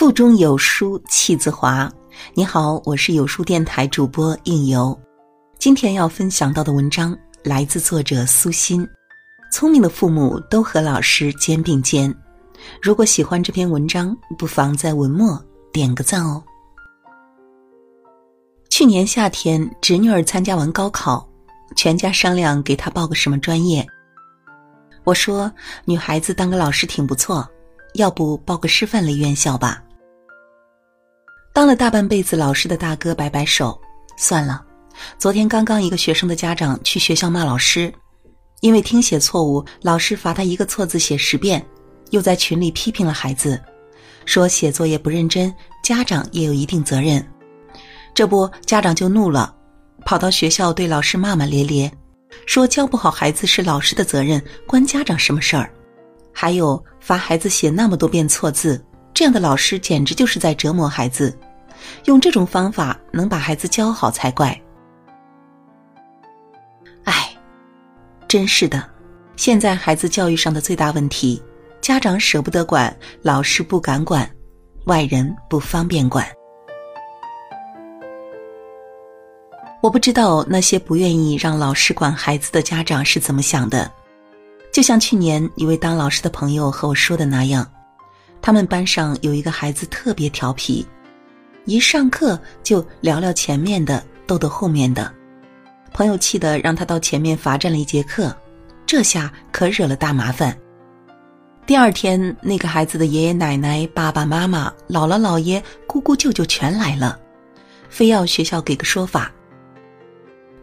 腹中有书气自华。你好，我是有书电台主播应由。今天要分享到的文章来自作者苏欣。聪明的父母都和老师肩并肩。如果喜欢这篇文章，不妨在文末点个赞哦。去年夏天，侄女儿参加完高考，全家商量给她报个什么专业。我说：“女孩子当个老师挺不错。”要不报个师范类院校吧？当了大半辈子老师的大哥摆摆手，算了。昨天刚刚一个学生的家长去学校骂老师，因为听写错误，老师罚他一个错字写十遍，又在群里批评了孩子，说写作业不认真，家长也有一定责任。这不，家长就怒了，跑到学校对老师骂骂咧咧，说教不好孩子是老师的责任，关家长什么事儿？还有罚孩子写那么多遍错字，这样的老师简直就是在折磨孩子。用这种方法能把孩子教好才怪。哎，真是的，现在孩子教育上的最大问题，家长舍不得管，老师不敢管，外人不方便管。我不知道那些不愿意让老师管孩子的家长是怎么想的。就像去年一位当老师的朋友和我说的那样，他们班上有一个孩子特别调皮，一上课就聊聊前面的，逗逗后面的。朋友气得让他到前面罚站了一节课，这下可惹了大麻烦。第二天，那个孩子的爷爷奶奶、爸爸妈妈、姥姥姥爷、姑姑舅舅全来了，非要学校给个说法。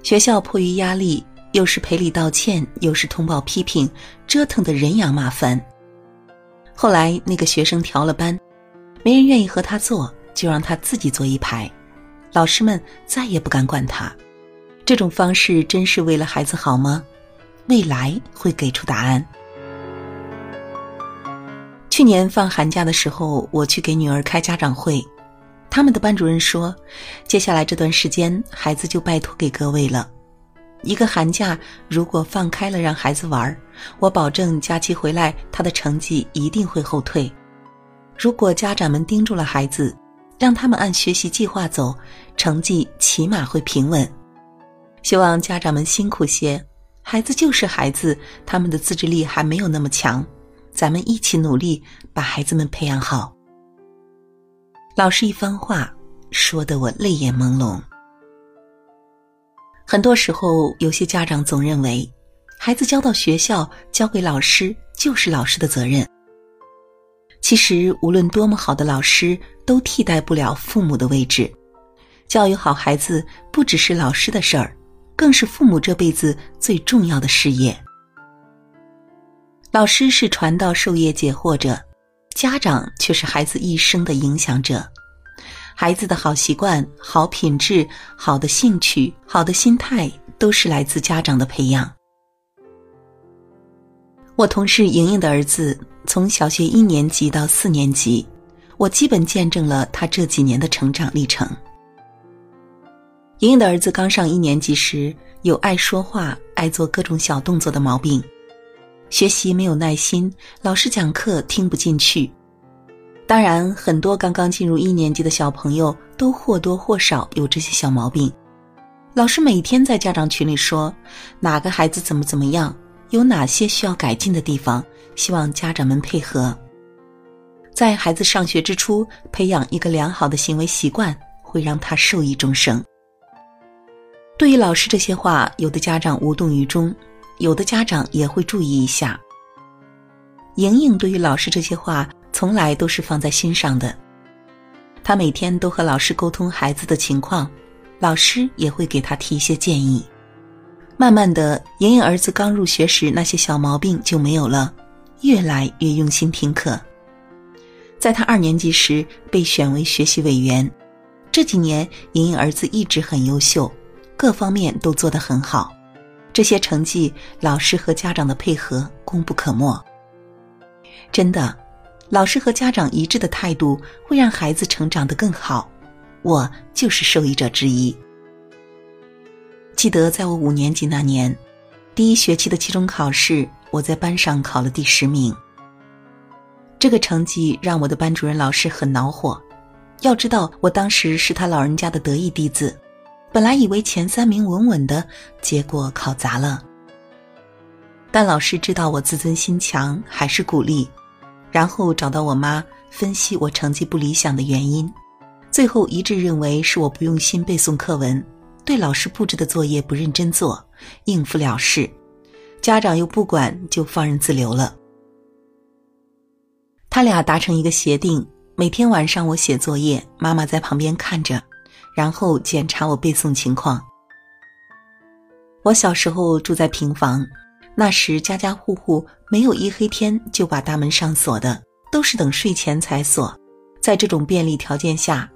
学校迫于压力。又是赔礼道歉，又是通报批评，折腾的人仰马翻。后来那个学生调了班，没人愿意和他坐，就让他自己坐一排。老师们再也不敢管他。这种方式真是为了孩子好吗？未来会给出答案。去年放寒假的时候，我去给女儿开家长会，他们的班主任说，接下来这段时间，孩子就拜托给各位了。一个寒假，如果放开了让孩子玩我保证假期回来他的成绩一定会后退。如果家长们盯住了孩子，让他们按学习计划走，成绩起码会平稳。希望家长们辛苦些，孩子就是孩子，他们的自制力还没有那么强，咱们一起努力把孩子们培养好。老师一番话，说得我泪眼朦胧。很多时候，有些家长总认为，孩子交到学校、交给老师就是老师的责任。其实，无论多么好的老师，都替代不了父母的位置。教育好孩子，不只是老师的事儿，更是父母这辈子最重要的事业。老师是传道授业解惑者，家长却是孩子一生的影响者。孩子的好习惯、好品质、好的兴趣、好的心态，都是来自家长的培养。我同事莹莹的儿子从小学一年级到四年级，我基本见证了他这几年的成长历程。莹莹的儿子刚上一年级时，有爱说话、爱做各种小动作的毛病，学习没有耐心，老师讲课听不进去。当然，很多刚刚进入一年级的小朋友都或多或少有这些小毛病。老师每天在家长群里说，哪个孩子怎么怎么样，有哪些需要改进的地方，希望家长们配合。在孩子上学之初，培养一个良好的行为习惯，会让他受益终生。对于老师这些话，有的家长无动于衷，有的家长也会注意一下。莹莹对于老师这些话。从来都是放在心上的，他每天都和老师沟通孩子的情况，老师也会给他提一些建议。慢慢的，莹莹儿子刚入学时那些小毛病就没有了，越来越用心听课。在他二年级时被选为学习委员，这几年莹莹儿子一直很优秀，各方面都做得很好。这些成绩，老师和家长的配合功不可没。真的。老师和家长一致的态度会让孩子成长得更好，我就是受益者之一。记得在我五年级那年，第一学期的期中考试，我在班上考了第十名。这个成绩让我的班主任老师很恼火。要知道，我当时是他老人家的得意弟子，本来以为前三名稳稳的，结果考砸了。但老师知道我自尊心强，还是鼓励，然后找到我妈分析我成绩不理想的原因，最后一致认为是我不用心背诵课文，对老师布置的作业不认真做，应付了事，家长又不管，就放任自流了。他俩达成一个协定。每天晚上我写作业，妈妈在旁边看着，然后检查我背诵情况。我小时候住在平房，那时家家户户没有一黑天就把大门上锁的，都是等睡前才锁。在这种便利条件下，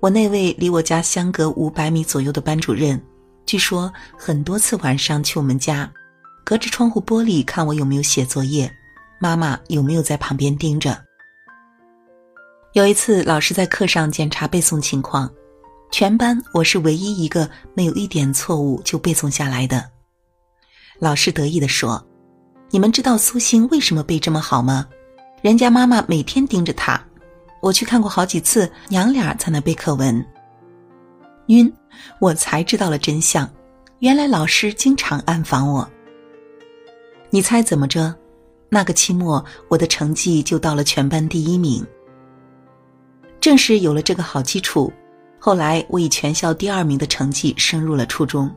我那位离我家相隔五百米左右的班主任，据说很多次晚上去我们家，隔着窗户玻璃看我有没有写作业，妈妈有没有在旁边盯着。有一次，老师在课上检查背诵情况，全班我是唯一一个没有一点错误就背诵下来的。老师得意地说：“你们知道苏星为什么背这么好吗？人家妈妈每天盯着他，我去看过好几次，娘俩才能背课文。”晕，我才知道了真相，原来老师经常暗访我。你猜怎么着？那个期末我的成绩就到了全班第一名。正是有了这个好基础，后来我以全校第二名的成绩升入了初中。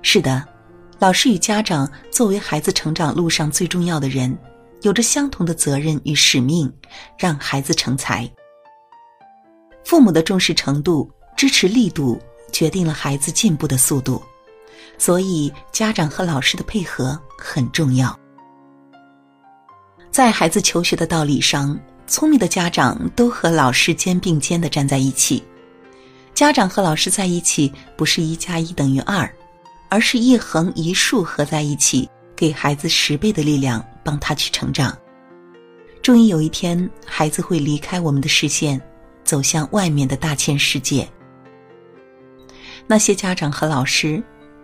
是的，老师与家长作为孩子成长路上最重要的人，有着相同的责任与使命，让孩子成才。父母的重视程度、支持力度，决定了孩子进步的速度，所以家长和老师的配合很重要。在孩子求学的道理上。聪明的家长都和老师肩并肩的站在一起，家长和老师在一起不是一加一等于二，而是一横一竖合在一起，给孩子十倍的力量，帮他去成长。终于有一天，孩子会离开我们的视线，走向外面的大千世界。那些家长和老师，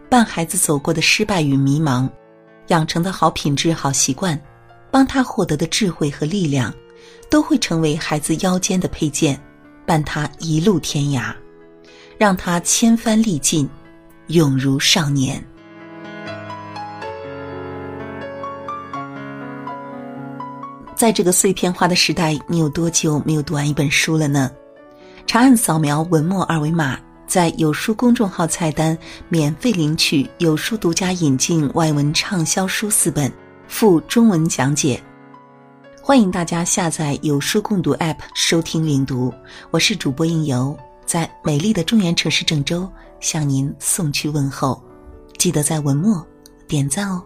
伴孩子走过的失败与迷茫，养成的好品质、好习惯，帮他获得的智慧和力量。都会成为孩子腰间的佩剑，伴他一路天涯，让他千帆历尽，永如少年。在这个碎片化的时代，你有多久没有读完一本书了呢？长按扫描文末二维码，在有书公众号菜单免费领取有书独家引进外文畅销书四本，附中文讲解。欢迎大家下载有书共读 App 收听领读，我是主播应由，在美丽的中原城市郑州向您送去问候，记得在文末点赞哦。